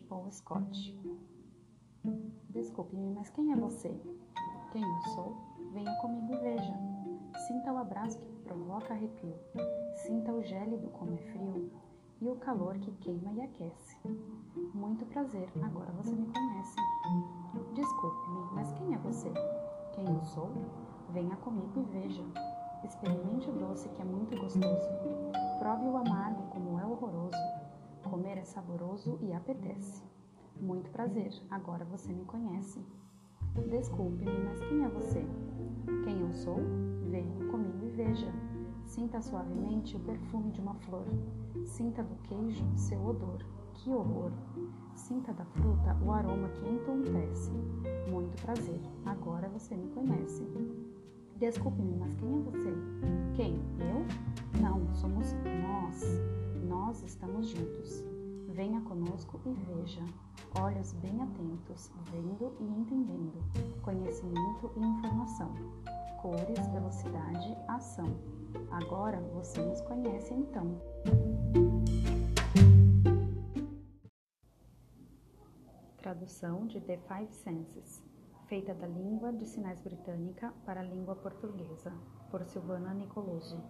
Paul Scott. Desculpe-me, mas quem é você? Quem eu sou? Venha comigo e veja. Sinta o abraço que provoca arrepio. Sinta o gélido como é frio e o calor que queima e aquece. Muito prazer, agora você me conhece. Desculpe-me, mas quem é você? Quem eu sou? Venha comigo e veja. Experimente o doce que é muito gostoso. Prove o amargo como é apetece. Muito prazer, agora você me conhece. Desculpe-me, mas quem é você? Quem eu sou? Venha comigo e veja. Sinta suavemente o perfume de uma flor. Sinta do queijo seu odor. Que horror! Sinta da fruta o aroma que entontece. Muito prazer, agora você me conhece. Desculpe-me, mas quem é você? Venha conosco e veja. Olhos bem atentos, vendo e entendendo. Conhecimento e informação. Cores, velocidade, ação. Agora você nos conhece então. Tradução de The Five Senses, feita da língua de sinais britânica para a língua portuguesa, por Silvana Nicoloso.